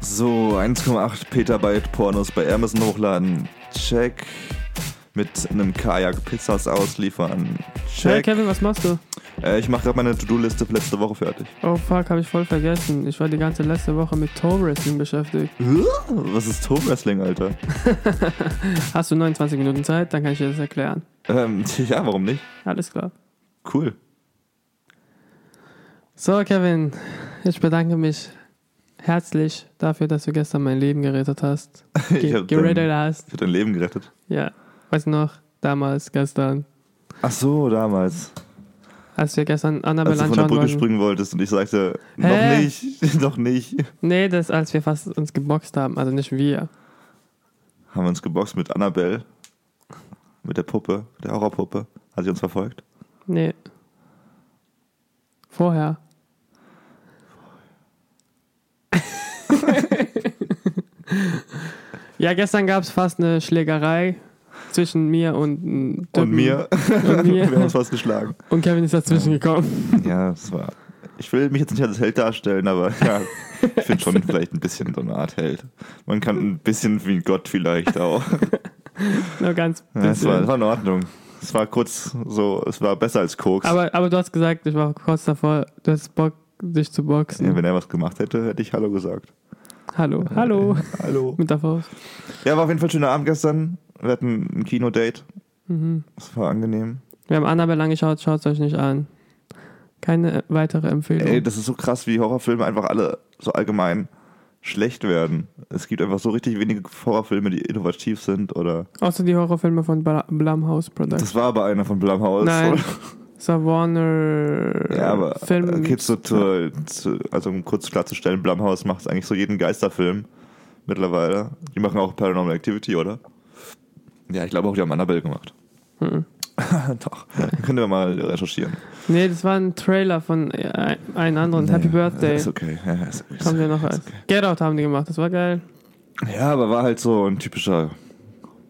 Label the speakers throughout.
Speaker 1: So, 1,8 Petabyte Pornos bei Amazon hochladen. Check. Mit einem Kajak Pizzas ausliefern.
Speaker 2: Hey
Speaker 1: Check.
Speaker 2: Kevin, was machst du?
Speaker 1: Äh, ich mache gerade meine To-Do-Liste für letzte Woche fertig.
Speaker 2: Oh fuck, habe ich voll vergessen. Ich war die ganze letzte Woche mit Toe Wrestling beschäftigt.
Speaker 1: Was ist Toe Wrestling, Alter?
Speaker 2: Hast du 29 Minuten Zeit? Dann kann ich dir das erklären.
Speaker 1: Ähm, ja, warum nicht?
Speaker 2: Alles klar.
Speaker 1: Cool.
Speaker 2: So, Kevin, ich bedanke mich herzlich dafür, dass du gestern mein Leben gerettet hast.
Speaker 1: Ich
Speaker 2: Ge
Speaker 1: hab
Speaker 2: gerettet
Speaker 1: dein,
Speaker 2: hast.
Speaker 1: ich hab dein Leben gerettet.
Speaker 2: Ja, weißt du noch, damals, gestern,
Speaker 1: Ach so, damals.
Speaker 2: als wir gestern Annabelle
Speaker 1: Als du von der
Speaker 2: anschauen
Speaker 1: Brücke
Speaker 2: wollten.
Speaker 1: springen wolltest und ich sagte, noch
Speaker 2: Hä?
Speaker 1: nicht, noch nicht.
Speaker 2: Nee, das als wir fast uns geboxt haben. Also nicht wir.
Speaker 1: Haben wir uns geboxt mit Annabelle. Mit der Puppe, der Horrorpuppe. Hat sie uns verfolgt?
Speaker 2: Nee. Vorher. Ja, gestern gab es fast eine Schlägerei zwischen mir und einem
Speaker 1: Und mir.
Speaker 2: Und mir.
Speaker 1: wir haben uns fast geschlagen.
Speaker 2: Und Kevin ist dazwischen gekommen.
Speaker 1: Ja, das war. Ich will mich jetzt nicht als Held darstellen, aber ja, ich finde schon vielleicht ein bisschen so eine Art Held. Man kann ein bisschen wie ein Gott vielleicht auch.
Speaker 2: Nur ganz
Speaker 1: Ja, es, war,
Speaker 2: bisschen.
Speaker 1: war in Ordnung. Es war kurz so, es war besser als Koks.
Speaker 2: aber, aber du hast gesagt, ich war kurz davor, du hast Bock, dich zu boxen.
Speaker 1: ja, wenn er was gemacht hätte, hätte ich Hallo gesagt.
Speaker 2: Hallo, hallo.
Speaker 1: Hallo.
Speaker 2: Mit der Faust.
Speaker 1: Ja, war auf jeden Fall ein schöner Abend gestern. Wir hatten ein Kinodate.
Speaker 2: Mhm.
Speaker 1: Das war angenehm.
Speaker 2: Wir haben Annabelle angeschaut, schaut es euch nicht an. Keine weitere Empfehlung.
Speaker 1: Ey, das ist so krass, wie Horrorfilme einfach alle so allgemein schlecht werden. Es gibt einfach so richtig wenige Horrorfilme, die innovativ sind oder.
Speaker 2: Außer die Horrorfilme von Blumhouse Productions.
Speaker 1: Das war aber einer von Blumhouse.
Speaker 2: Nein.
Speaker 1: oder?
Speaker 2: Warner
Speaker 1: Ja, aber
Speaker 2: Film.
Speaker 1: okay, zu, zu, zu, also um kurz klarzustellen, Blumhouse macht eigentlich so jeden Geisterfilm mittlerweile. Die machen auch Paranormal Activity, oder? Ja, ich glaube auch, die haben Annabelle gemacht.
Speaker 2: Mhm.
Speaker 1: Doch, können wir mal recherchieren.
Speaker 2: Nee, das war ein Trailer von äh, einem anderen. Happy
Speaker 1: Nee,
Speaker 2: Birthday.
Speaker 1: Ist okay. Ja, ist, ist,
Speaker 2: Haben wir noch
Speaker 1: ist okay.
Speaker 2: Get Out haben die gemacht, das war geil.
Speaker 1: Ja, aber war halt so ein typischer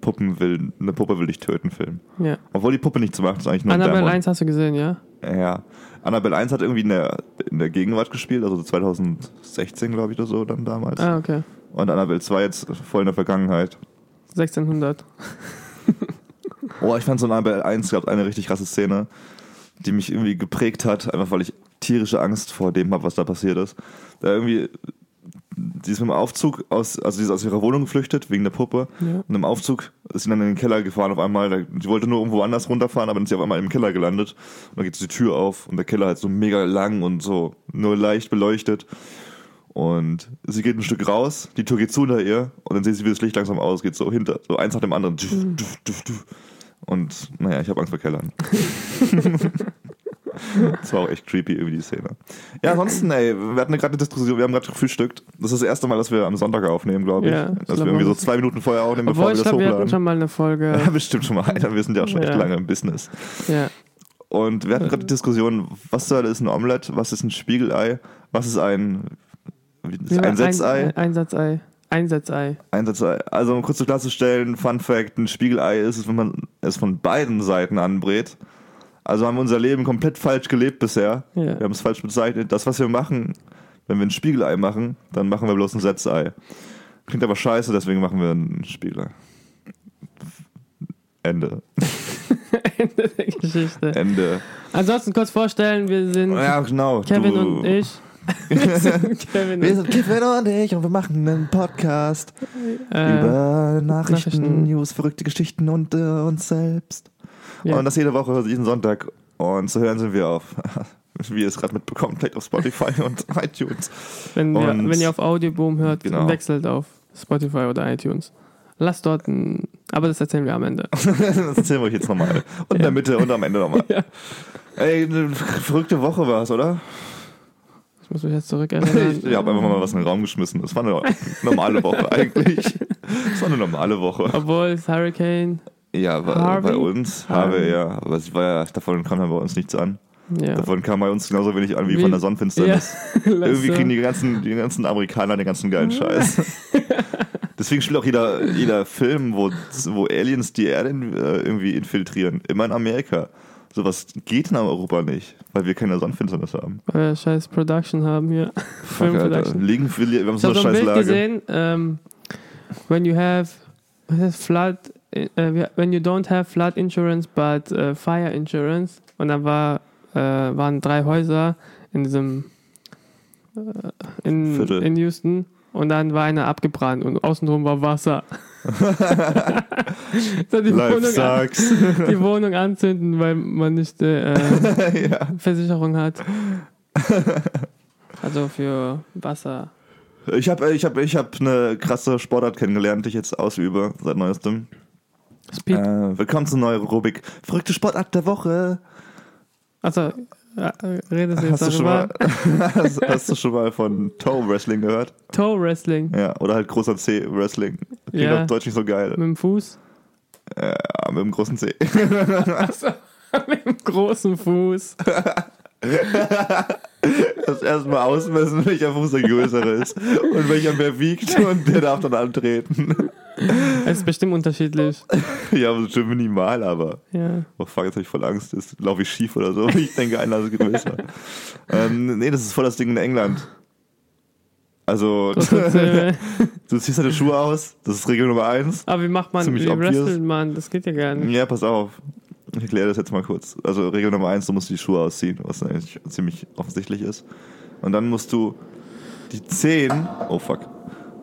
Speaker 1: Puppen will, eine Puppe will dich töten Film.
Speaker 2: Ja.
Speaker 1: Obwohl die Puppe nichts macht, ist eigentlich nur ein
Speaker 2: Annabelle
Speaker 1: Dämon.
Speaker 2: 1 hast du gesehen, ja?
Speaker 1: Ja. Annabelle 1 hat irgendwie in der, in der Gegenwart gespielt, also 2016, glaube ich, oder so dann damals.
Speaker 2: Ah, okay.
Speaker 1: Und Annabelle 2 jetzt voll in der Vergangenheit.
Speaker 2: 1600.
Speaker 1: Oh, ich fand so in Annabelle 1 gab eine richtig krasse Szene, die mich irgendwie geprägt hat, einfach weil ich tierische Angst vor dem habe, was da passiert ist. Da irgendwie, sie ist mit dem Aufzug aus, also sie ist aus ihrer Wohnung geflüchtet, wegen der Puppe.
Speaker 2: Ja.
Speaker 1: Und im Aufzug ist sie dann in den Keller gefahren auf einmal. Da, sie wollte nur irgendwo anders runterfahren, aber dann ist sie auf einmal im Keller gelandet. Und dann geht die Tür auf und der Keller halt so mega lang und so nur leicht beleuchtet. Und sie geht ein Stück raus, die Tür geht zu hinter ihr und dann sieht sie, wie das Licht langsam ausgeht, so hinter, so eins nach dem anderen. Duf. Und naja, ich habe Angst vor Kellern. das war auch echt creepy, irgendwie die Szene. Ja, ansonsten, ey, wir hatten gerade eine Diskussion, wir haben gerade gefrühstückt. Das ist das erste Mal, dass wir am Sonntag aufnehmen, glaube ich.
Speaker 2: Ja,
Speaker 1: dass
Speaker 2: glaub
Speaker 1: wir irgendwie so zwei Minuten vorher aufnehmen, bevor
Speaker 2: Obwohl,
Speaker 1: wir
Speaker 2: ich
Speaker 1: das
Speaker 2: glaube, wir hatten
Speaker 1: hochladen.
Speaker 2: schon mal eine Folge.
Speaker 1: Ja, bestimmt schon mal. Alter, wir sind ja auch schon echt
Speaker 2: Ja.
Speaker 1: lange im Business.
Speaker 2: Ja.
Speaker 1: Und wir hatten gerade die Diskussion, was soll ist ein Omelette, was ist ein Spiegelei, was ist ein,
Speaker 2: war-
Speaker 1: ein Setzei?
Speaker 2: Ein, Einsatzei. Einsatzei.
Speaker 1: Einsatzei. Also um kurz so klarzustellen, Fun Fact, ein Spiegelei ist es, wenn man es von beiden Seiten anbrät. Also haben wir unser Leben komplett falsch gelebt bisher.
Speaker 2: Ja.
Speaker 1: Wir haben es falsch bezeichnet. Das, was wir machen, wenn wir ein Spiegelei machen, dann machen wir bloß ein Setzei. Klingt aber scheiße, deswegen machen wir ein Spiegelei. Ende.
Speaker 2: Ende der Geschichte.
Speaker 1: Ende.
Speaker 2: Ansonsten kurz vorstellen, wir sind
Speaker 1: Ja, genau.
Speaker 2: Kevin
Speaker 1: du,
Speaker 2: und ich. Wir sind Kevin
Speaker 1: Wir
Speaker 2: und
Speaker 1: sind Kevin und ich und wir machen einen Podcast
Speaker 2: äh,
Speaker 1: über Nachrichten,
Speaker 2: Nachrichten.
Speaker 1: News, verrückte Geschichten und äh, uns selbst.
Speaker 2: Ja.
Speaker 1: Und das jede Woche, jeden Sonntag. Und zu hören sind wir auf, wie ihr es gerade mitbekommt, vielleicht auf Spotify und iTunes.
Speaker 2: wenn, wir,
Speaker 1: und-
Speaker 2: wenn ihr auf Audioboom hört,
Speaker 1: Genau.
Speaker 2: wechselt auf Spotify oder iTunes. Lasst dort ein. Aber das erzählen wir am Ende.
Speaker 1: das erzählen wir euch jetzt nochmal. Und in der Mitte und am Ende nochmal.
Speaker 2: Ja.
Speaker 1: Ey, eine verrückte Woche war es, oder?
Speaker 2: Ich muss mich jetzt zurückerinnern.
Speaker 1: Ich habe einfach mal was in den Raum geschmissen. Das war eine normale Woche eigentlich. Das war eine normale Woche.
Speaker 2: Obwohl es Hurricane.
Speaker 1: Ja, bei, bei uns,
Speaker 2: Harvey.
Speaker 1: Harvey, ja. Aber es war ja, davon kam ja bei uns nichts an.
Speaker 2: Ja.
Speaker 1: Davon kam bei uns genauso wenig an wie,
Speaker 2: Wie-
Speaker 1: von der Sonnenfinsternis.
Speaker 2: Ja,
Speaker 1: Irgendwie kriegen die ganzen, die ganzen Amerikaner den ganzen geilen Scheiß. Deswegen spielt auch jeder, jeder Film, wo, wo Aliens die Erde äh, irgendwie infiltrieren, immer in Amerika. Sowas geht in Europa nicht, weil wir keine Sonnenfinsternis haben.
Speaker 2: Weil wir scheiß Production haben hier.
Speaker 1: Fuck, Alter.
Speaker 2: Production.
Speaker 1: Liegen wir, haben so eine scheiß Lage.
Speaker 2: gesehen, ähm, when you have flood, äh, when you don't have flood insurance but äh, fire insurance und da war, äh, waren drei Häuser in diesem in,
Speaker 1: Viertel.
Speaker 2: in Houston und dann war einer abgebrannt und außenrum war Wasser. so die,
Speaker 1: Life
Speaker 2: Wohnung an,
Speaker 1: sucks.
Speaker 2: die Wohnung anzünden, weil man nicht äh,
Speaker 1: ja.
Speaker 2: Versicherung hat. Also für Wasser.
Speaker 1: Ich habe ich hab, ich hab eine krasse Sportart kennengelernt, die ich jetzt ausübe seit neuestem. Äh, willkommen zur neuen Rubrik. Verrückte Sportart der Woche.
Speaker 2: Also, äh, redest du jetzt
Speaker 1: Hast du, schon mal,
Speaker 2: darüber?
Speaker 1: hast, hast du schon mal von Toe Wrestling gehört?
Speaker 2: Toe Wrestling
Speaker 1: Ja, oder halt großer C Wrestling. Klingt
Speaker 2: Ja.
Speaker 1: auf Deutsch nicht so geil.
Speaker 2: mit dem Fuß.
Speaker 1: Ja, mit dem großen C.
Speaker 2: Achso, mit dem großen Fuß.
Speaker 1: Das erstmal ausmessen, welcher Fuß der größere ist und welcher mehr wiegt und der darf dann antreten.
Speaker 2: Es ist bestimmt unterschiedlich.
Speaker 1: Ja, aber schon minimal, aber.
Speaker 2: Ja.
Speaker 1: Oh fuck, jetzt habe ich voll Angst. Jetzt laufe ich schief oder so. Ich denke, einer ist größer. ähm, nee, das ist voll das Ding in England. Also,
Speaker 2: Zeh.
Speaker 1: du ziehst deine Schuhe aus, das ist Regel Nummer eins.
Speaker 2: Aber wie macht man,
Speaker 1: Ziemlich
Speaker 2: wie
Speaker 1: obvious.
Speaker 2: wrestelt man? Das geht ja gar nicht.
Speaker 1: Ja, pass auf. Ich erkläre das jetzt mal kurz. Also Regel Nummer eins, du musst die Schuhe ausziehen, was eigentlich ziemlich offensichtlich ist. Und dann musst du die Zehen, oh fuck,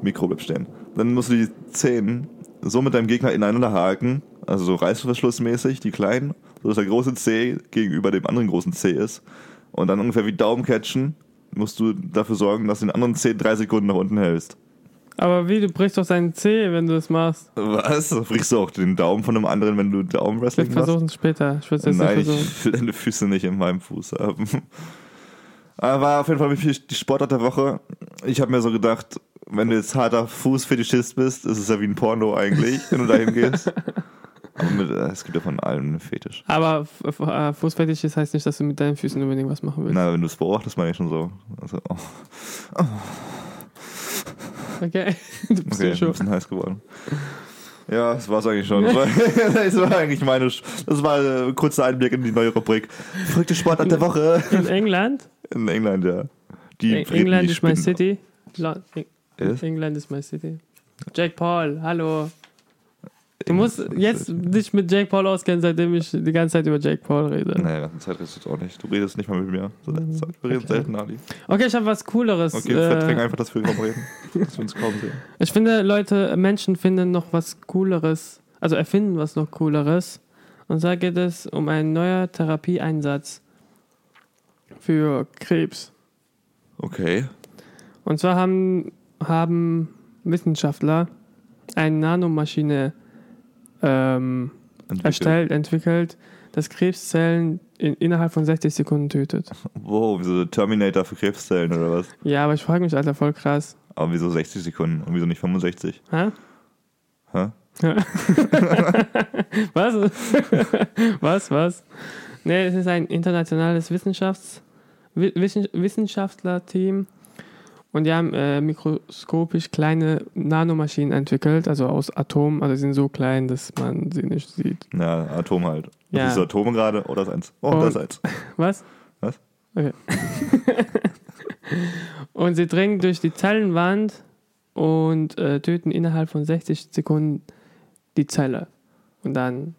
Speaker 1: Mikro bleibt stehen. Dann musst du die Zehen so mit deinem Gegner ineinander haken, also so reißverschlussmäßig, die kleinen, so dass der große Zeh gegenüber dem anderen großen Zeh ist. Und dann ungefähr wie Daumen catchen, musst du dafür sorgen, dass du den anderen Zeh drei Sekunden nach unten hältst.
Speaker 2: Aber wie, du brichst doch seinen Zeh, wenn du das machst.
Speaker 1: Was? Da brichst du auch den Daumen von einem anderen, wenn du
Speaker 2: Ich
Speaker 1: Daumenwrestling machst?
Speaker 2: versuchen es später. Ich würde es jetzt
Speaker 1: Nein,
Speaker 2: nicht versuchen.
Speaker 1: ich will deine Füße nicht in meinem Fuß haben. War auf jeden Fall die Sportart der Woche. Ich habe mir so gedacht, wenn du jetzt harter Fußfetischist bist, ist es ja wie ein Porno eigentlich, wenn du dahin gehst. Aber mit, äh, es gibt ja von allem einen Fetisch.
Speaker 2: Aber äh, Fußfetisch ist heißt nicht, dass du mit deinen Füßen unbedingt was machen willst.
Speaker 1: Na, wenn du es beobachtest, meine ich schon so. Also, oh,
Speaker 2: Okay. Du bist
Speaker 1: okay,
Speaker 2: ja
Speaker 1: ein
Speaker 2: schon.
Speaker 1: bisschen heiß geworden. Ja, das war's eigentlich schon. Das war, das war eigentlich meine, das war äh, ein kurzer Einblick in die neue Rubrik. Verrückte Sportart der Woche.
Speaker 2: In England?
Speaker 1: In England, ja. Die
Speaker 2: Eng-
Speaker 1: Briten,
Speaker 2: England
Speaker 1: die
Speaker 2: is my city. Lo- Eng-
Speaker 1: Ist?
Speaker 2: England is my city. Jake Paul, hallo. Du musst jetzt dich mit Jake Paul auskennen, seitdem ich die ganze Zeit über Jake Paul rede.
Speaker 1: Naja, ganze Zeit redest du auch nicht. Du redest nicht mal mit mir. So Zeit. Wir reden
Speaker 2: Okay.
Speaker 1: selten, Ali.
Speaker 2: Okay, ich habe was Cooleres.
Speaker 1: Okay, verdräng
Speaker 2: äh,
Speaker 1: einfach, dass wir kaum reden. dass wir uns kaum sehen.
Speaker 2: ich finde, Leute, Menschen finden noch was Cooleres, also erfinden was noch Cooleres. Und zwar geht es um einen neuen Therapieeinsatz für Krebs.
Speaker 1: Okay.
Speaker 2: Und zwar haben, haben Wissenschaftler eine Nanomaschine ähm,
Speaker 1: Entwickelt.
Speaker 2: erstellt, entwickelt, das Krebszellen in, innerhalb von 60 Sekunden tötet.
Speaker 1: Wow, wieso Terminator für Krebszellen oder was?
Speaker 2: Ja, aber ich frage mich, Alter, voll krass.
Speaker 1: Aber wieso 60 Sekunden und wieso nicht 65?
Speaker 2: Hä?
Speaker 1: Hä?
Speaker 2: Was? was, was? Nee, es ist ein internationales Wissenschafts Wi- Wissen Wissenschaftlerteam und die haben äh, mikroskopisch kleine Nanomaschinen entwickelt, also aus Atomen, also sie sind so klein, dass man sie nicht sieht.
Speaker 1: Ja, Atom halt.
Speaker 2: Ja.
Speaker 1: Das ist Atome gerade. Oh, das ist eins. Oh,
Speaker 2: Und-
Speaker 1: das ist eins.
Speaker 2: Was?
Speaker 1: Was?
Speaker 2: Okay. und sie dringen durch die Zellenwand und äh, töten innerhalb von 60 Sekunden die Zelle. Und dann,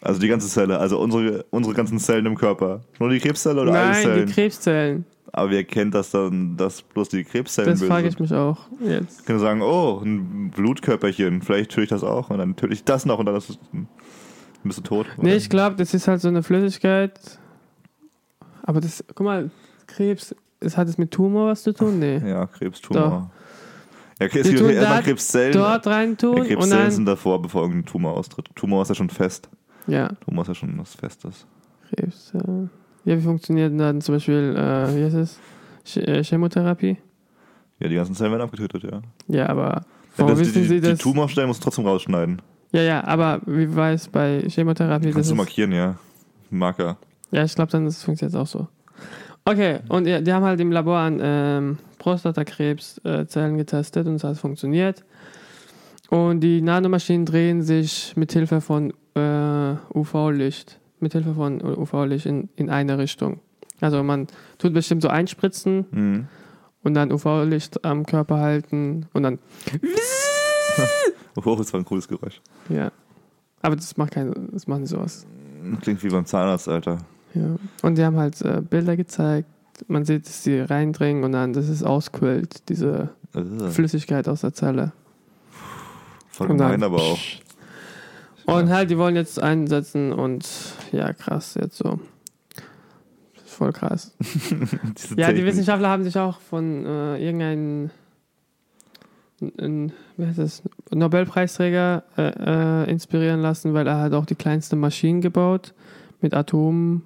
Speaker 1: Also die ganze Zelle. Also unsere, unsere ganzen Zellen im Körper. Nur die Krebszelle oder alle
Speaker 2: nein,
Speaker 1: Zellen?
Speaker 2: die Krebszellen.
Speaker 1: Aber wer kennt das dann, dass bloß die Krebszellen
Speaker 2: Das frage ich mich auch jetzt.
Speaker 1: Ich kann sagen, oh, ein Blutkörperchen, vielleicht töte ich das auch und dann töte ich das noch und dann ist es, bist du tot.
Speaker 2: Nee, ich glaube, das ist halt so eine Flüssigkeit. Aber das, guck mal, Krebs, es hat es mit Tumor was zu tun? Nee.
Speaker 1: Ja, Krebstumor. Ja, okay, es gibt erstmal Krebszellen.
Speaker 2: Dort rein
Speaker 1: ja,
Speaker 2: tun und
Speaker 1: Krebszellen
Speaker 2: dann.
Speaker 1: sind davor, bevor irgendein Tumor austritt. Tumor ist ja schon fest.
Speaker 2: Ja,
Speaker 1: Tumor ist ja schon was Festes.
Speaker 2: Krebs. Äh, ja, wie funktioniert denn dann zum Beispiel, äh, wie heißt es? Ch äh, Chemotherapie?
Speaker 1: Ja, die ganzen Zellen werden abgetötet, ja.
Speaker 2: Ja, aber.
Speaker 1: ja
Speaker 2: Warum
Speaker 1: das,
Speaker 2: wissen
Speaker 1: die,
Speaker 2: Sie
Speaker 1: die
Speaker 2: das?
Speaker 1: Tumorstellen musst du trotzdem rausschneiden.
Speaker 2: Ja, ja, aber wie weiß bei Chemotherapie das
Speaker 1: Kannst du
Speaker 2: ist,
Speaker 1: markieren, ja. Marker.
Speaker 2: Ja, ich glaube, dann das funktioniert auch so. Okay, und ja, die haben halt im Labor an ähm, Prostatakrebszellen äh, getestet und es hat funktioniert. Und die Nanomaschinen drehen sich mit Hilfe von UV-Licht. mit Hilfe von UV-Licht in, in eine Richtung. Also man tut bestimmt so einspritzen
Speaker 1: Mhm.
Speaker 2: und dann UV-Licht am Körper halten und dann
Speaker 1: Oh, das war ein cooles Geräusch.
Speaker 2: ja. Aber das macht keine, das macht nicht sowas.
Speaker 1: Klingt wie beim Zahnarzt, Alter.
Speaker 2: Ja. Und die haben halt äh, Bilder gezeigt. Man sieht, dass die reindringen und dann, dass es ausquillt, diese. Flüssigkeit aus der Zelle.
Speaker 1: Voll gemein aber auch.
Speaker 2: Und halt, die wollen jetzt einsetzen und ja, krass, jetzt so. Voll krass. Ja, die. Wissenschaftler haben sich auch von äh, irgendeinem ein, wie heißt das, Nobelpreisträger äh, äh, inspirieren lassen, weil er hat auch die kleinste Maschinen gebaut mit Atomen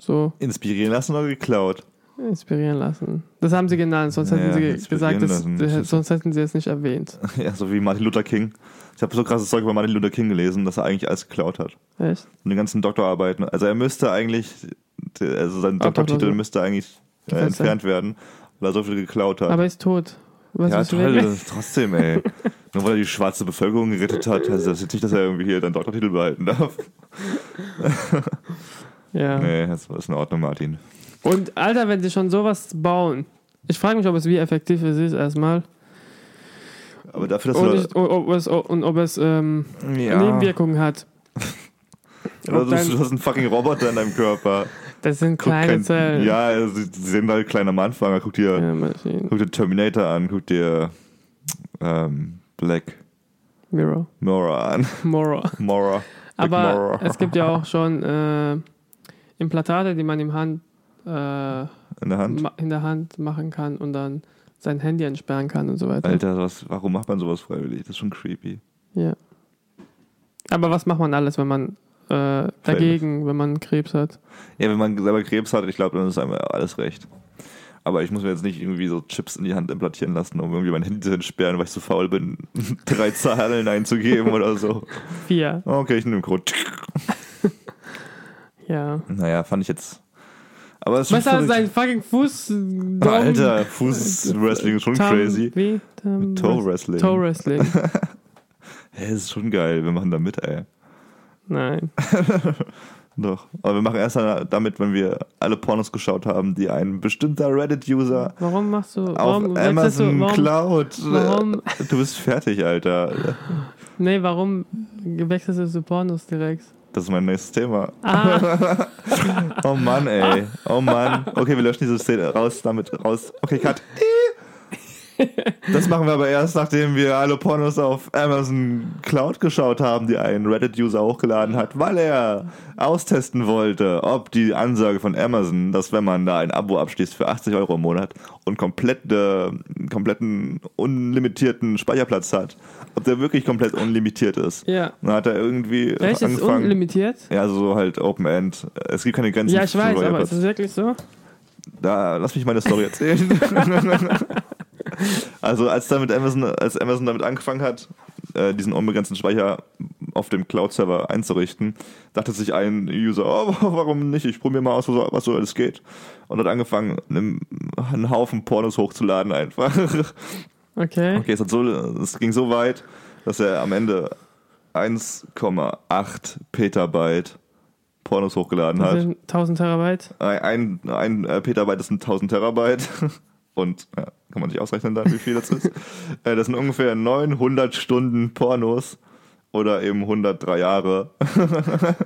Speaker 2: so
Speaker 1: Inspirieren lassen oder geklaut?
Speaker 2: Inspirieren lassen. Das haben sie genannt, sonst
Speaker 1: Ja,
Speaker 2: hätten sie gesagt, das, das, sonst hätten sie es nicht erwähnt.
Speaker 1: Ja, so wie Martin Luther King. Ich habe so krasses Zeug über Martin Luther King gelesen, dass er eigentlich alles geklaut hat.
Speaker 2: Echt?
Speaker 1: Und die ganzen Doktorarbeiten. Also er müsste eigentlich, also sein Doktortitel
Speaker 2: Doktor-
Speaker 1: müsste eigentlich äh, entfernt werden, weil er so viel geklaut hat.
Speaker 2: Aber er ist tot. Was
Speaker 1: ja, toll, trotzdem, ey. Nur weil er die schwarze Bevölkerung gerettet hat, heißt das jetzt nicht, dass er irgendwie hier den Doktortitel behalten darf.
Speaker 2: Ja.
Speaker 1: Nee, das ist in Ordnung, Martin.
Speaker 2: Und Alter, wenn sie schon sowas bauen, ich frage mich, ob es wie effektiv es ist erstmal.
Speaker 1: Aber dafür, dass
Speaker 2: Und, ich, ob es, und ob es ähm,
Speaker 1: ja,
Speaker 2: Nebenwirkungen hat. Ob
Speaker 1: du,
Speaker 2: dann-
Speaker 1: hast einen fucking Roboter in deinem Körper.
Speaker 2: Das sind
Speaker 1: Guck
Speaker 2: kleine
Speaker 1: kein-
Speaker 2: Zellen.
Speaker 1: Ja, also, sie sie sehen halt klein am Anfang. Guck dir,
Speaker 2: Ja,
Speaker 1: guck dir Terminator an, guck dir ähm, Black
Speaker 2: Mirror.
Speaker 1: Mirror an. Mora. Black
Speaker 2: Aber
Speaker 1: Mirror.
Speaker 2: es gibt ja auch schon äh, Implantate, die man im Hand, äh,
Speaker 1: in der Hand.
Speaker 2: in der Hand machen kann und dann sein Handy entsperren kann und so weiter.
Speaker 1: Alter, was, warum macht man sowas freiwillig? Das ist schon creepy.
Speaker 2: Ja. Aber was macht man alles, wenn man äh, dagegen, wenn man Krebs hat?
Speaker 1: Ja, wenn man selber Krebs hat, ich glaube, dann ist einem alles recht. Aber ich muss mir jetzt nicht irgendwie so Chips in die Hand implantieren lassen, um irgendwie mein Handy zu entsperren, weil ich zu faul bin, drei Zahlen einzugeben oder so.
Speaker 2: Vier.
Speaker 1: Okay, ich nehme Code.
Speaker 2: Ja.
Speaker 1: Naja, fand ich jetzt. Aber es ist schon
Speaker 2: sein fucking Fuß?
Speaker 1: Alter, Fußwrestling ist schon
Speaker 2: Tam-
Speaker 1: crazy.
Speaker 2: Wie? Tam-
Speaker 1: Toe Wrestling.
Speaker 2: Toe Wrestling.
Speaker 1: Hä, das ist schon geil. Wir machen da mit, ey.
Speaker 2: Nein.
Speaker 1: Doch. Aber wir machen erst damit, wenn wir alle Pornos geschaut haben, die ein bestimmter Reddit-User
Speaker 2: Warum machst du?
Speaker 1: auf
Speaker 2: Warum wechselst
Speaker 1: Amazon
Speaker 2: du? Warum,
Speaker 1: Cloud.
Speaker 2: warum?
Speaker 1: Du bist fertig, Alter.
Speaker 2: Nee, warum wechselst du zu Pornos direkt?
Speaker 1: Das ist mein nächstes Thema.
Speaker 2: Ah,
Speaker 1: Oh Mann, ey. Oh Mann. Okay, wir löschen diese Szene raus, damit raus. Okay, cut. Das machen wir aber erst, nachdem wir alle Pornos auf Amazon Cloud geschaut haben, die ein Reddit-User hochgeladen hat, weil er austesten wollte, ob die Ansage von Amazon, dass wenn man da ein Abo abschließt für 80 Euro im Monat und komplett, äh, kompletten unlimitierten Speicherplatz hat, ob der wirklich komplett unlimitiert ist.
Speaker 2: ja.
Speaker 1: Dann hat er irgendwie
Speaker 2: Echt? Ist
Speaker 1: angefangen.
Speaker 2: unlimitiert?
Speaker 1: Ja, also so halt Open End. Es gibt keine Grenzen.
Speaker 2: Ja, ich weiß, aber ist das wirklich so?
Speaker 1: Da, lass mich meine Story erzählen. also als damit Amazon, als Amazon damit angefangen hat, äh, diesen unbegrenzten Speicher auf dem Cloud-Server einzurichten, dachte sich ein User, oh, warum nicht? Ich probiere mal aus, was so alles geht. Und hat angefangen, einen, einen Haufen Pornos hochzuladen einfach.
Speaker 2: Okay.
Speaker 1: Okay, es, hat so, es ging so weit, dass er am Ende 1,8 Petabyte Pornos hochgeladen hat.
Speaker 2: sind 1000 Terabyte.
Speaker 1: Ein, ein äh, Petabyte ist ein 1000 Terabyte. Und ja, kann man sich ausrechnen dann, wie viel das ist. Äh, das sind ungefähr 900 Stunden Pornos oder eben 103 Jahre.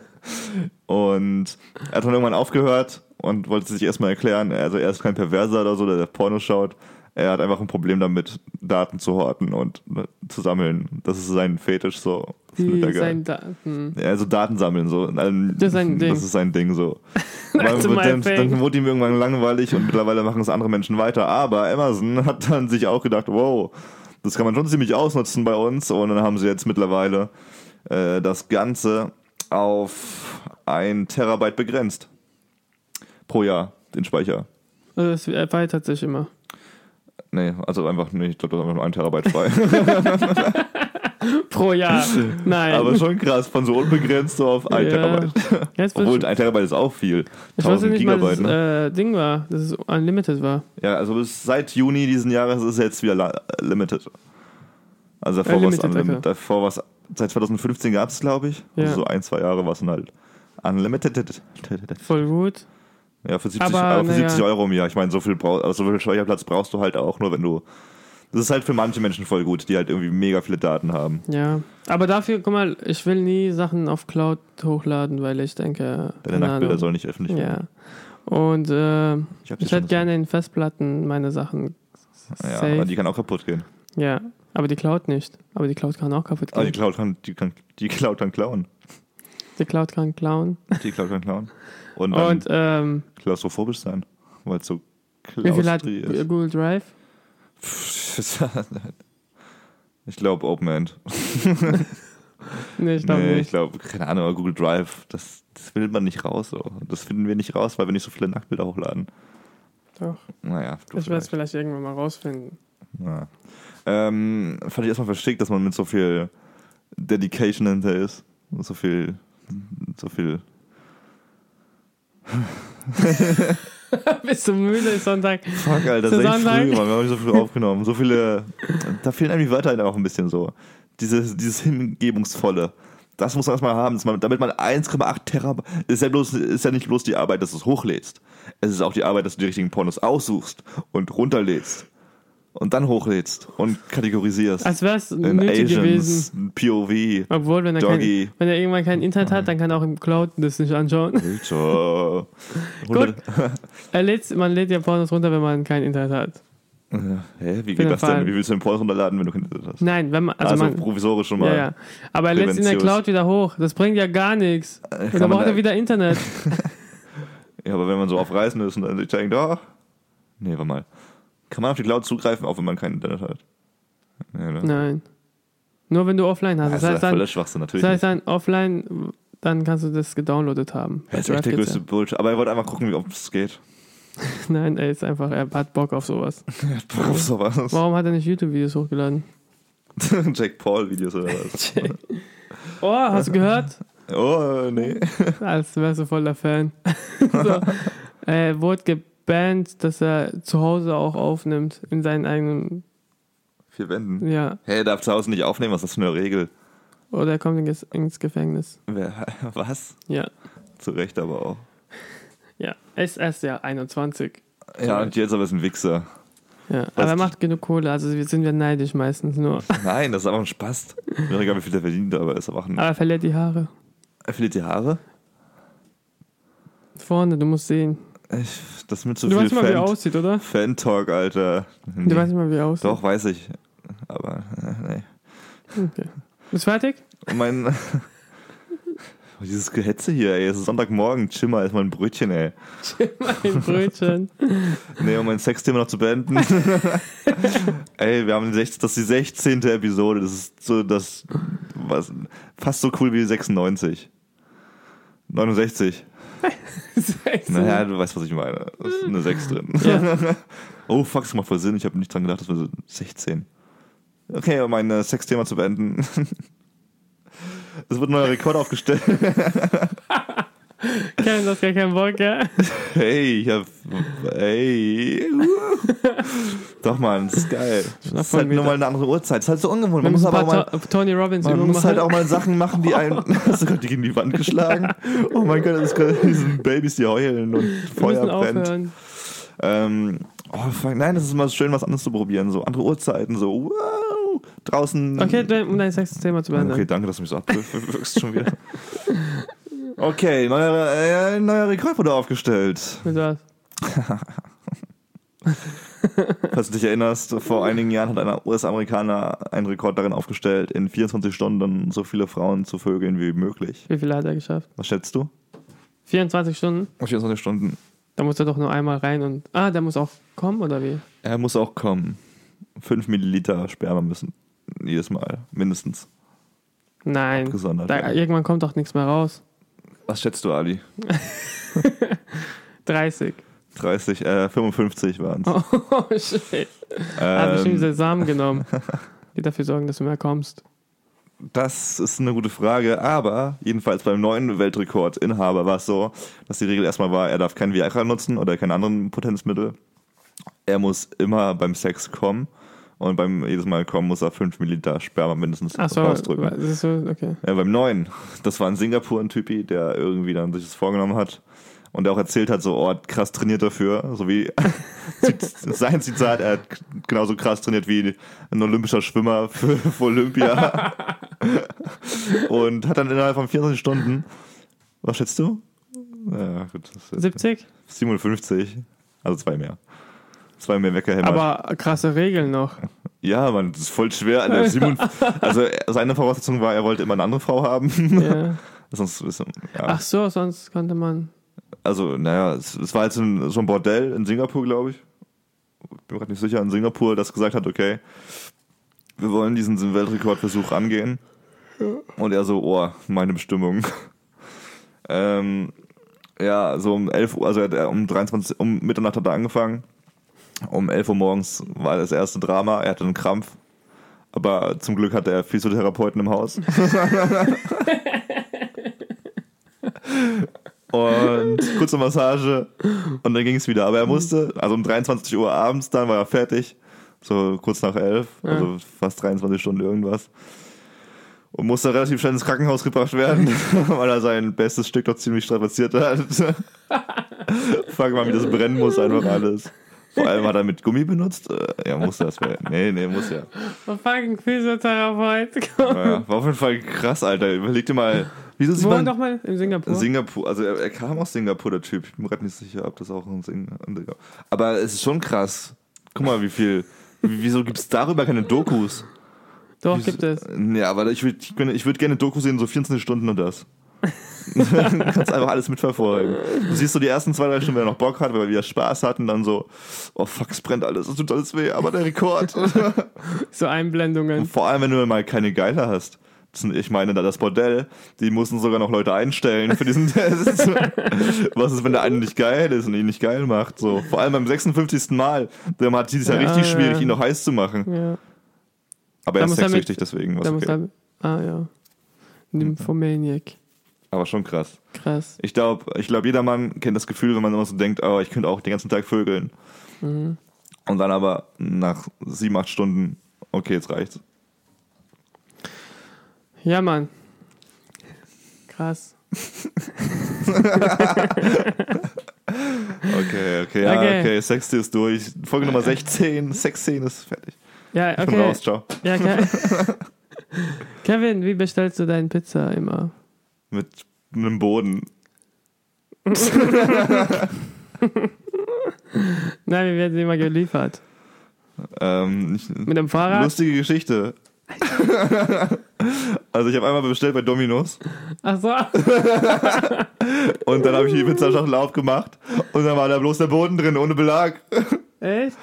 Speaker 1: und er hat dann irgendwann aufgehört und wollte sich erstmal erklären. Also er ist kein Perverser oder so, der Pornos schaut. Er hat einfach ein Problem damit, Daten zu horten und äh, zu sammeln. Das ist sein Fetisch so. Das geil.
Speaker 2: sein Daten.
Speaker 1: Ja, also Daten sammeln, so.
Speaker 2: Das ist sein Ding.
Speaker 1: Das ist sein Ding, so. Dann, dann wurde ihm irgendwann langweilig und mittlerweile machen es andere Menschen weiter. Aber Amazon hat dann sich auch gedacht, wow, das kann man schon ziemlich ausnutzen bei uns. Und dann haben sie jetzt mittlerweile äh, das Ganze auf ein Terabyte begrenzt. Pro Jahr, den Speicher.
Speaker 2: Also es erweitert sich immer.
Speaker 1: Nee, also einfach nicht, ich glaube, da haben wir nur ein Terabyte frei.
Speaker 2: Pro Jahr. Nein.
Speaker 1: Aber schon krass, von so unbegrenzt so auf ein
Speaker 2: Ja.
Speaker 1: Terabyte.
Speaker 2: Jetzt
Speaker 1: Obwohl
Speaker 2: wird-
Speaker 1: ein Terabyte ist auch viel.
Speaker 2: ich wusste
Speaker 1: 1000
Speaker 2: nicht mal, dass
Speaker 1: Gigabyte,
Speaker 2: es
Speaker 1: ne?
Speaker 2: äh, Ding war, dass es unlimited war.
Speaker 1: Ja, also bis seit Juni diesen Jahres ist es jetzt wieder la- limited. Also davor
Speaker 2: Äh,
Speaker 1: war es
Speaker 2: limited,
Speaker 1: unlimited. Davor war es, seit 2015 gab es, glaube ich.
Speaker 2: Ja.
Speaker 1: Also so ein, zwei Jahre war es dann halt Unlimited.
Speaker 2: Voll gut.
Speaker 1: Ja, für 70,
Speaker 2: Aber,
Speaker 1: aber, für
Speaker 2: naja.
Speaker 1: 70 Euro im Jahr. Ich meine, so viel, also so viel Speicherplatz brauchst du halt auch nur, wenn du. Das ist halt für manche Menschen voll gut, die halt irgendwie mega viele Daten haben.
Speaker 2: Ja. Aber dafür, guck mal, ich will nie Sachen auf Cloud hochladen, weil ich denke.
Speaker 1: Deine Nacktbilder sollen nicht öffentlich werden.
Speaker 2: Ja. Und äh,
Speaker 1: Ich,
Speaker 2: ich hätte gerne in Festplatten meine Sachen.
Speaker 1: Ja,
Speaker 2: safe.
Speaker 1: aber die kann auch kaputt gehen.
Speaker 2: Ja. Aber die Cloud nicht. Aber die Cloud kann auch kaputt
Speaker 1: Aber die
Speaker 2: gehen.
Speaker 1: Cloud kann, die kann, die Cloud kann klauen.
Speaker 2: Die Cloud kann klauen.
Speaker 1: Die Cloud kann klauen. Und,
Speaker 2: Und ähm,
Speaker 1: klaustrophobisch sein. Weil es so
Speaker 2: wie viel hat. Google Drive?
Speaker 1: Ich glaube Open End.
Speaker 2: Nee, ich glaube
Speaker 1: Nee, ich
Speaker 2: nicht.
Speaker 1: glaube, keine Ahnung, Google Drive, das, das will man nicht raus. So. Das finden wir nicht raus, weil wir nicht so viele Nacktbilder hochladen.
Speaker 2: Doch.
Speaker 1: Naja, du
Speaker 2: Ich werde es
Speaker 1: vielleicht.
Speaker 2: irgendwann mal rausfinden.
Speaker 1: Ja. Ähm, fand ich erstmal verschickt, dass man mit so viel Dedication hinter ist. So viel, so viel.
Speaker 2: Bist du müde? Ist Sonntag.
Speaker 1: Fuck, Alter, das ist echt
Speaker 2: Sonntag.
Speaker 1: früh, Mann. Wir haben nicht so viel aufgenommen. So viele. Da fehlen einem die Wörter halt auch ein bisschen so. Dieses, dieses Hingebungsvolle. Das muss man erstmal haben, man, damit man 1,8 Terabyte. Ist ja, bloß, ist ja nicht bloß die Arbeit, dass du es hochlädst. Es ist auch die Arbeit, dass du die richtigen Pornos aussuchst und runterlädst. Und dann hochlädst und kategorisierst.
Speaker 2: Als wäre es nötig
Speaker 1: Asians,
Speaker 2: gewesen.
Speaker 1: POV.
Speaker 2: Obwohl, wenn er, kein, wenn er irgendwann kein Internet hat, dann kann er auch im Cloud das nicht anschauen. Gut. Er lädt, man lädt ja Pornos runter, wenn man kein Internet hat.
Speaker 1: Hä, wie geht das
Speaker 2: Fall.
Speaker 1: denn? Wie willst du den Pornos runterladen, wenn du kein Internet hast?
Speaker 2: Nein, wenn man. Also,
Speaker 1: Also,
Speaker 2: man.
Speaker 1: provisorisch schon mal.
Speaker 2: Ja, ja. Aber er lädt es in der. Cloud wieder hoch. Das bringt ja gar nichts. Und dann braucht
Speaker 1: da-
Speaker 2: er wieder Internet.
Speaker 1: Ja, aber wenn man so auf Reisen ist und dann sich denkt, ach, nee, warte mal. Kann man auf die Cloud zugreifen, auch wenn man kein Internet hat? Ne?
Speaker 2: Nein. Nur wenn du offline hast.
Speaker 1: Das
Speaker 2: Das
Speaker 1: ist
Speaker 2: heißt,
Speaker 1: ja voller
Speaker 2: dann,
Speaker 1: Schwachsinn, natürlich.
Speaker 2: das heißt dann offline, dann kannst du das gedownloadet haben.
Speaker 1: das ist echt der größte Bullshit. Aber er wollte einfach gucken, wie oft es geht.
Speaker 2: ja. Nein, er ist einfach, er hat Bock auf sowas.
Speaker 1: Auf sowas.
Speaker 2: Warum hat er nicht YouTube-Videos hochgeladen?
Speaker 1: Jack Paul-Videos oder was?
Speaker 2: Oh, hast du gehört?
Speaker 1: Oh, nee.
Speaker 2: Als wärst du voll der Fan. so, er wurde gebannt, dass er zu Hause auch aufnimmt in seinen eigenen,
Speaker 1: Vier Wänden.
Speaker 2: ja.
Speaker 1: Hey, er darf zu Hause nicht aufnehmen, was ist das für eine Regel?
Speaker 2: Oder er kommt ins- Gefängnis.
Speaker 1: Wer, was?
Speaker 2: Ja.
Speaker 1: Zu Recht aber auch.
Speaker 2: Ja. Er ist erst ja 21.
Speaker 1: Ja, und jetzt aber ist ein Wichser.
Speaker 2: Ja. Aber er macht genug Kohle, also sind wir neidisch meistens nur.
Speaker 1: Nein, das ist einfach ein Spaß. Mir egal, wie viel der verdient, aber er ist einfach ein.
Speaker 2: Aber er verliert die Haare.
Speaker 1: Er verliert die Haare?
Speaker 2: Vorne, du musst sehen.
Speaker 1: Ich, das mit zu
Speaker 2: du
Speaker 1: viel
Speaker 2: weißt mal, wie er
Speaker 1: Fan,
Speaker 2: aussieht, oder?
Speaker 1: Fan-Talk, Alter.
Speaker 2: Du
Speaker 1: Nee.
Speaker 2: weißt nicht mal, wie er aussieht.
Speaker 1: Doch, weiß ich. Aber, äh, nee.
Speaker 2: Okay. Bist du fertig?
Speaker 1: Mein. Dieses Gehetze hier, ey. Es ist Sonntagmorgen. Chill mal erstmal ein Brötchen, ey.
Speaker 2: Ein Brötchen.
Speaker 1: Nee, um mein Sexthema noch zu beenden. ey, wir haben den 16, das ist die 16. Episode. Das ist so das. Was, fast so cool wie 96. 69. Naja, du weißt, was ich meine. Da ist eine 6 drin.
Speaker 2: Ja.
Speaker 1: oh, fuck, das macht voll Sinn. Ich habe nicht dran gedacht, das war so 16. Okay, um mein äh, Sexthema zu beenden. Es wird ein neuer Rekord aufgestellt.
Speaker 2: Kevin, du hast gar keinen Bock, ja?
Speaker 1: Hey, ich hab. Hey. Doch, Mann, das ist geil. Das ist halt nur mal eine andere Uhrzeit. Das ist halt so ungewohnt. Man muss aber mal.
Speaker 2: To- Tony Robbins
Speaker 1: Man muss halt auch mal Sachen machen, die einen. Hast du gerade gegen die Wand geschlagen? Oh mein Gott, das ist diese Babys, die heulen und Feuer brennt. Ähm, oh, fuck, nein, das ist immer schön, was anderes zu probieren. So andere Uhrzeiten, so wow, draußen.
Speaker 2: Okay, um dein sechstes Thema zu beenden.
Speaker 1: Okay, danke, dass du mich so abwirkst schon wieder. Okay, neuer, äh, neuer Rekord wurde aufgestellt.
Speaker 2: Mit was?
Speaker 1: Falls du dich erinnerst, vor einigen Jahren hat ein US-Amerikaner einen Rekord darin aufgestellt, in 24 Stunden so viele Frauen zu vögeln wie möglich.
Speaker 2: Wie viel hat er geschafft?
Speaker 1: Was schätzt du?
Speaker 2: 24 Stunden?
Speaker 1: 24 Stunden.
Speaker 2: Da muss er doch nur einmal rein und. Ah, der muss auch kommen, oder wie?
Speaker 1: Er muss auch kommen. 5 Milliliter Sperma müssen jedes Mal, mindestens.
Speaker 2: Nein. Da, irgendwann kommt doch nichts mehr raus.
Speaker 1: Was schätzt du, Ali?
Speaker 2: 30.
Speaker 1: 30, äh, 55 waren es.
Speaker 2: Oh, shit. Er hat bestimmt diese Samen genommen, die dafür sorgen, dass du mehr kommst.
Speaker 1: Das ist eine gute Frage, aber jedenfalls beim neuen Weltrekordinhaber war es so, dass die Regel erstmal war, er darf kein Viagra nutzen oder keine anderen Potenzmittel. Er muss immer beim Sex kommen Und beim jedes Mal kommen muss er 5 Milliliter Sperma mindestens
Speaker 2: Ach so,
Speaker 1: rausdrücken.
Speaker 2: so, okay.
Speaker 1: Ja, beim neuen, das war in Singapur ein Typi, der irgendwie dann sich das vorgenommen hat und der auch erzählt hat, so, oh, hat krass trainiert dafür, so wie sein Zitat, er hat genauso krass trainiert wie ein olympischer Schwimmer für, für Olympia und hat dann innerhalb von 24 Stunden, was schätzt du? Ja, gut, das ist
Speaker 2: 70?
Speaker 1: 57, also zwei mehr. Zwei mehr weggehämmert.
Speaker 2: Aber krasse Regeln noch.
Speaker 1: ja, man, das ist voll schwer. 57 also seine Voraussetzung war, er wollte immer eine andere Frau haben.
Speaker 2: Ja.
Speaker 1: Sonst ja.
Speaker 2: Ach so, sonst konnte man.
Speaker 1: Also, naja, es, es war jetzt ein, so ein Bordell in Singapur, glaube ich. Bin mir gerade nicht sicher, in Singapur, das gesagt hat, okay, wir wollen diesen Weltrekordversuch angehen. Und er so, oh, meine Bestimmung. ähm, ja, so um 11 Uhr, also um 23, um Mitternacht hat er angefangen. Um 11 Uhr morgens war das erste Drama. Er hatte einen Krampf. Aber zum Glück hatte er Physiotherapeuten im Haus. und kurze Massage und dann ging es wieder. Aber er musste, also um 23 Uhr abends, dann war er fertig. So kurz nach 11,
Speaker 2: Ja.
Speaker 1: also fast 23 Stunden irgendwas. Und musste relativ schnell ins Krankenhaus gebracht werden, weil er sein bestes Stück doch ziemlich strapaziert hat. Fuck mal, wie das brennen muss, einfach alles. Vor allem hat er mit Gummi benutzt. Äh, Ja, muss das. Nee, nee, muss ja.
Speaker 2: Fucking Physiotherapeut.
Speaker 1: ja. War auf jeden Fall krass, Alter. Überleg dir mal, wieso sieht
Speaker 2: Wo
Speaker 1: man
Speaker 2: doch mal? In Singapur?
Speaker 1: Singapur, also er, er kam aus Singapur, der Typ. Ich bin mir gerade nicht sicher, ob das auch ein Singapur Aber es ist schon krass. Guck mal, wie viel. wie- Wieso gibt es darüber keine Dokus?
Speaker 2: doch,
Speaker 1: Wieso-
Speaker 2: gibt es.
Speaker 1: Ja, aber ich würde ich, würd- ich würd gerne Doku sehen, so 24 Stunden und das. Du kannst einfach alles mitverfolgen. Du siehst so die ersten zwei, drei Stunden, wer noch Bock hat, weil wir wieder Spaß hatten, dann so, oh fuck, es brennt alles, es tut alles weh, aber der Rekord.
Speaker 2: So Einblendungen.
Speaker 1: Vor allem, wenn du mal keine Geile hast. Ich meine, da das Bordell, die mussten sogar noch Leute einstellen für diesen Test. Was ist, wenn der eine nicht geil ist und ihn nicht geil macht? So. Vor allem beim 56. Mal. Der hat es ja
Speaker 2: Ja,
Speaker 1: richtig schwierig,
Speaker 2: ja.
Speaker 1: ihn noch heiß zu machen.
Speaker 2: Ja.
Speaker 1: Aber
Speaker 2: Da
Speaker 1: er ist
Speaker 2: er mit-
Speaker 1: sexsüchtig, deswegen was
Speaker 2: Da muss
Speaker 1: okay.
Speaker 2: er. Ah ja. Nymphomaniac.
Speaker 1: Aber schon krass.
Speaker 2: Krass.
Speaker 1: Ich glaube, ich glaub, jeder Mann kennt das Gefühl, wenn man immer so denkt, oh, ich könnte auch den ganzen Tag vögeln.
Speaker 2: Mhm.
Speaker 1: Und dann aber nach sieben, acht Stunden, okay, jetzt reicht's.
Speaker 2: Ja, Mann. Krass.
Speaker 1: Okay, okay, ja,
Speaker 2: Okay.
Speaker 1: okay, Sex ist durch. Folge Nummer 16, Sexszene ist fertig.
Speaker 2: Ja,
Speaker 1: Ich bin
Speaker 2: okay.
Speaker 1: raus, ciao.
Speaker 2: Ja, Ke Kevin, wie bestellst du deine Pizza immer?
Speaker 1: Mit einem Boden.
Speaker 2: Nein, wie werden sie immer geliefert?
Speaker 1: Ähm, ich,
Speaker 2: Mit dem Fahrrad?
Speaker 1: lustige Geschichte. also ich habe einmal bestellt bei Dominos
Speaker 2: Ach so.
Speaker 1: und dann habe ich die Pizzaschachtel aufgemacht und dann war da bloß der Boden drin, ohne Belag.
Speaker 2: Echt?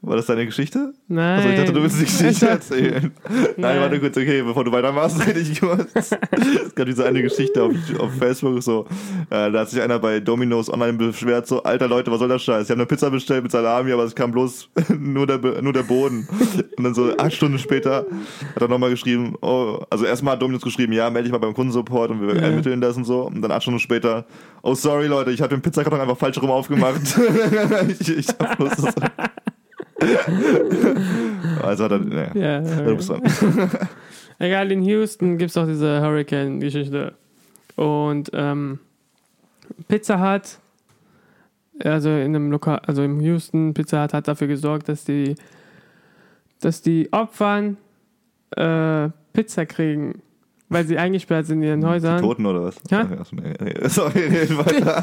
Speaker 1: War das deine Geschichte?
Speaker 2: Nein.
Speaker 1: Also ich dachte, du willst die Geschichte erzählen. Nein,
Speaker 2: Nein.
Speaker 1: warte kurz, okay, bevor du weitermachst, rede ich kurz. Es gab diese eine Geschichte auf, auf Facebook so, äh, da hat sich einer bei Domino's online beschwert, so, alter Leute, was soll das Scheiß? Ich habe eine Pizza bestellt mit Salami, aber es kam bloß nur der, nur der Boden. Und dann so acht Stunden später hat er nochmal geschrieben, oh, also erstmal hat Domino's geschrieben, ja, melde dich mal beim Kundensupport und wir
Speaker 2: Ja.
Speaker 1: ermitteln das und so. Und dann acht Stunden später, oh sorry Leute, ich habe den Pizzakarton einfach falsch rum aufgemacht. ich ich hab bloß das. Also er, naja.
Speaker 2: Ja,
Speaker 1: Du bist dran.
Speaker 2: Egal, in Houston gibt es auch diese Hurricane-Geschichte. Und ähm, Pizza Hut, also in einem Lokal, also im Houston, Pizza Hut hat dafür gesorgt, dass die, dass die Opfern äh, Pizza kriegen, weil sie eingesperrt sind in ihren
Speaker 1: Die
Speaker 2: Häusern.
Speaker 1: Toten oder was?
Speaker 2: Ja.
Speaker 1: Sorry, reden weiter.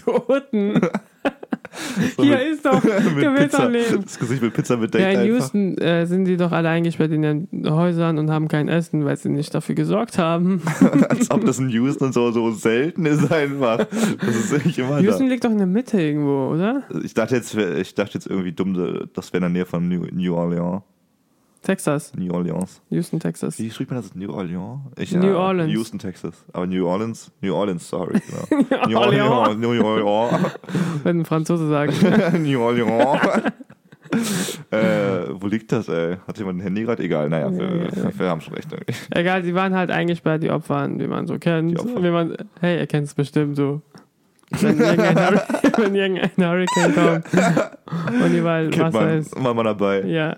Speaker 2: Toten.
Speaker 1: So
Speaker 2: Hier
Speaker 1: mit-
Speaker 2: ist doch,
Speaker 1: mit
Speaker 2: der will doch leben.
Speaker 1: Das Gesicht mit Pizza bedeckt
Speaker 2: Ja, in
Speaker 1: einfach.
Speaker 2: Houston äh, sind die doch alle eingesperrt in ihren Häusern und haben kein Essen, weil sie nicht dafür gesorgt haben.
Speaker 1: Als ob das in Houston so, so selten ist einfach. Das ist nicht immer
Speaker 2: Houston liegt doch in der Mitte irgendwo, oder?
Speaker 1: da. Ich dachte jetzt, ich dachte jetzt irgendwie dumm, das wäre in der Nähe von New, New Orleans.
Speaker 2: Texas.
Speaker 1: New Orleans.
Speaker 2: Houston, Texas.
Speaker 1: Wie spricht man das? New Orleans? Ich,
Speaker 2: New
Speaker 1: ja,
Speaker 2: Orleans.
Speaker 1: Houston, Texas. Aber New Orleans? New Orleans, sorry. Genau. New
Speaker 2: Orleans.
Speaker 1: New Orleans.
Speaker 2: Wenn ein Franzose sagt.
Speaker 1: New Orleans. äh, wo liegt das, ey? Hat jemand ein Handy gerade? Egal, naja, wir,
Speaker 2: Ja,
Speaker 1: wir haben schon recht. irgendwie.
Speaker 2: Egal, die waren halt eingesperrt, die Opfer, wie man so kennt. Wie man, hey, er kennt es bestimmt so. Wenn irgendein, Hurri- wenn irgendein Hurricane kommt und überall
Speaker 1: Kennt
Speaker 2: Wasser
Speaker 1: man,
Speaker 2: ist.
Speaker 1: war mal dabei.
Speaker 2: Ja.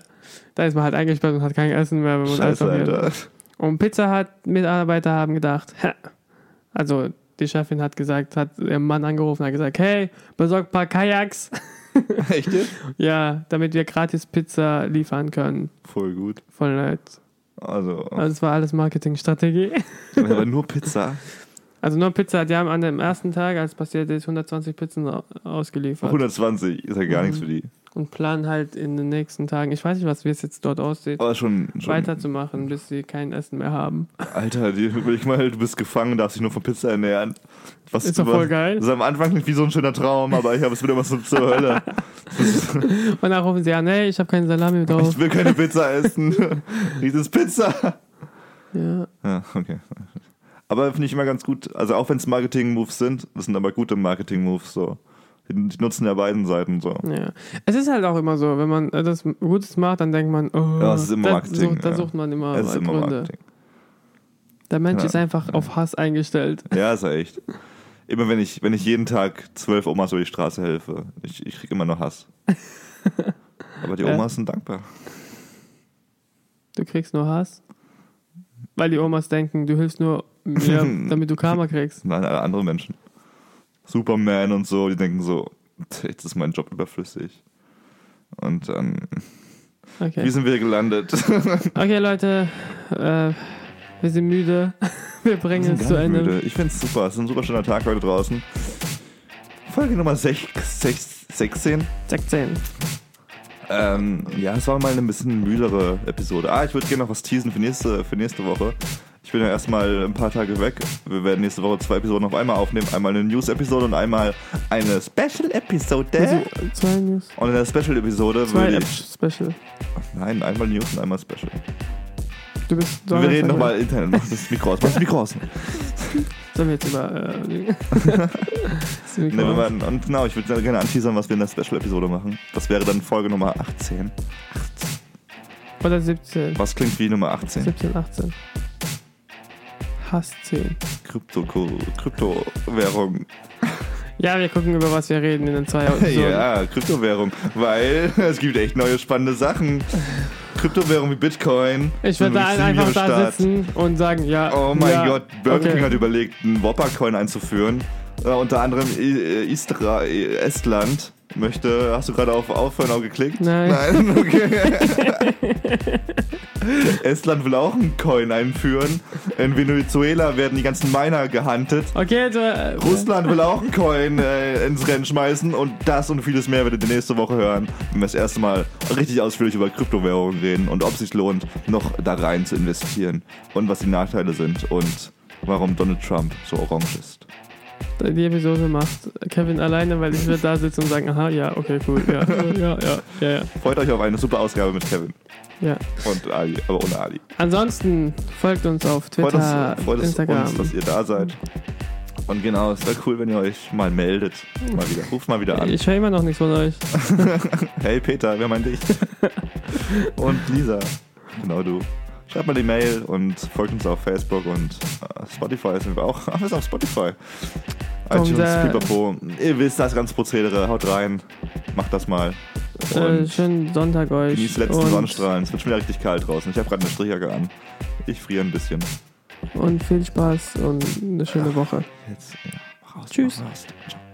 Speaker 2: Da ist man halt eingesperrt und hat kein Essen mehr. Wenn man
Speaker 1: Scheiße,
Speaker 2: aufhört.
Speaker 1: Alter.
Speaker 2: Und Pizza hat Mitarbeiter haben gedacht, hä. also die Chefin hat gesagt, hat ihren Mann angerufen, hat gesagt, hey, besorg ein paar Kajaks.
Speaker 1: Echt jetzt?
Speaker 2: Ja, damit wir gratis Pizza liefern können.
Speaker 1: Voll gut.
Speaker 2: Voll nett.
Speaker 1: Also,
Speaker 2: Also das war alles Marketingstrategie.
Speaker 1: aber nur Pizza.
Speaker 2: Also nur Pizza, die haben an dem ersten Tag, als passiert ist, 120 Pizzen au- ausgeliefert.
Speaker 1: 120 ist ja gar nichts für die.
Speaker 2: Und planen halt in den nächsten Tagen, ich weiß nicht, was wie es jetzt dort aussieht,
Speaker 1: Aber schon, schon
Speaker 2: weiterzumachen, bis sie kein Essen mehr haben.
Speaker 1: Alter, die, überleg mal, du bist gefangen, darfst dich nur von Pizza ernähren. Was
Speaker 2: Ist doch voll geil.
Speaker 1: Das ist am Anfang nicht wie so ein schöner Traum, aber ich habe es wieder was zur Hölle.
Speaker 2: Und dann rufen sie an, hey, ich habe keine Salami drauf.
Speaker 1: Ich will keine Pizza essen. Dieses Pizza.
Speaker 2: Ja.
Speaker 1: Ja, okay. Aber finde ich immer ganz gut, also auch wenn es Marketing-Moves sind, das sind aber gute Marketing-Moves so. Die, nutzen ja beiden Seiten so.
Speaker 2: Ja. Es ist halt auch immer so, wenn man etwas Gutes macht, dann denkt man, oh,
Speaker 1: Ja, es ist immer
Speaker 2: da,
Speaker 1: Marketing,
Speaker 2: sucht, da
Speaker 1: ja.
Speaker 2: sucht man immer
Speaker 1: Es ist immer
Speaker 2: Gründe.
Speaker 1: Marketing.
Speaker 2: Der Mensch
Speaker 1: Ja.
Speaker 2: ist einfach auf Hass eingestellt.
Speaker 1: Ja, ist ja echt. Immer wenn ich, wenn ich jeden Tag zwölf Omas über die Straße helfe, ich, ich krieg immer noch Hass. Aber die. Omas sind dankbar.
Speaker 2: Du kriegst nur Hass. Weil die Omas denken, du hilfst nur mir, damit du Karma kriegst.
Speaker 1: Nein, alle andere Menschen. Superman und so, die denken so, jetzt ist mein Job überflüssig. Und dann, wie
Speaker 2: Okay,
Speaker 1: sind wir hier gelandet?
Speaker 2: okay Leute, äh, wir sind müde. Wir bringen es zu Ende.
Speaker 1: müde. Ich finde es super. Es ist ein super schöner Tag heute draußen. Folge Nummer 6, 6, 16.
Speaker 2: 16.
Speaker 1: Ähm, ja, es war mal eine bisschen müdere Episode. Ah, ich würde gerne noch was teasen für nächste, für nächste Woche. Ich bin ja erstmal ein paar Tage weg. Wir werden nächste Woche zwei Episoden auf einmal aufnehmen. Einmal eine News-Episode und einmal eine Special-Episode.
Speaker 2: Zwei News.
Speaker 1: Und in der Special-Episode würde ich...
Speaker 2: Special.
Speaker 1: Nein, einmal News und einmal Special.
Speaker 2: Du bist
Speaker 1: Wir reden nochmal intern. Mach das Mikro aus. Mach das Mikro aus.
Speaker 2: Sollen wir jetzt über. Äh, das Mikro
Speaker 1: Ne, wir werden, und genau, ich würde gerne anteasern, was wir in der Special-Episode machen. Das wäre dann Folge Nummer 18.
Speaker 2: Oder 17.
Speaker 1: Was klingt wie Nummer 18?
Speaker 2: 17, 18. Hass 10.
Speaker 1: Krypto Kryptowährung.
Speaker 2: Ja, wir gucken, über was wir reden in den zwei Episoden.
Speaker 1: Ja, Kryptowährung. Weil es gibt echt neue spannende Sachen. Kryptowährung wie Bitcoin.
Speaker 2: Ich würde da einfach da sitzen und sagen, ja.
Speaker 1: Oh mein
Speaker 2: ja,
Speaker 1: Gott, Burger
Speaker 2: okay.
Speaker 1: King hat überlegt, einen Whopper-Coin einzuführen. Äh, unter anderem äh, Istra äh, Estland möchte. Hast du gerade auf Aufhören auch geklickt?
Speaker 2: Nein.
Speaker 1: Nein, okay. Estland will auch einen Coin einführen. In Venezuela werden die ganzen Miner gehuntet.
Speaker 2: Okay, du, äh,
Speaker 1: Russland will auch einen Coin äh, ins Rennen schmeißen und das und vieles mehr werdet ihr nächste Woche hören, wenn wir das erste Mal richtig ausführlich über Kryptowährungen reden und ob es sich lohnt, noch da rein zu investieren und was die Nachteile sind und warum Donald Trump so orange ist.
Speaker 2: Die Episode macht Kevin alleine, weil ich würde da sitzen und sagen, aha, ja, okay, cool, ja, ja, ja, ja, ja.
Speaker 1: Freut euch auf eine super Ausgabe mit Kevin
Speaker 2: ja.
Speaker 1: und Ali, aber ohne Ali.
Speaker 2: Ansonsten folgt uns auf Twitter,
Speaker 1: uns, freut es
Speaker 2: Instagram.
Speaker 1: uns, dass ihr da seid. Und genau, es wäre cool, wenn ihr euch mal meldet. Mal wieder. Ruft mal wieder an.
Speaker 2: ich höre immer noch nichts von euch.
Speaker 1: Hey Peter, wer meint dich? und Lisa, genau du. Schreibt mal die Mail und folgt uns auf Facebook und äh, Spotify sind wir auch. Ach, wir sind auf Spotify. ITunes, Pipapo. Ihr wisst das ganze Prozedere. Haut rein. Macht das mal.
Speaker 2: Äh, schönen Sonntag euch.
Speaker 1: genießt die letzten
Speaker 2: und,
Speaker 1: Sonnenstrahlen. Es wird schon wieder richtig kalt draußen. Ich habe gerade eine Strichjacke an. Ich friere ein bisschen.
Speaker 2: und viel Spaß und eine schöne Woche.
Speaker 1: Jetzt, ja, raus,
Speaker 2: Tschüss.
Speaker 1: raus. Ciao.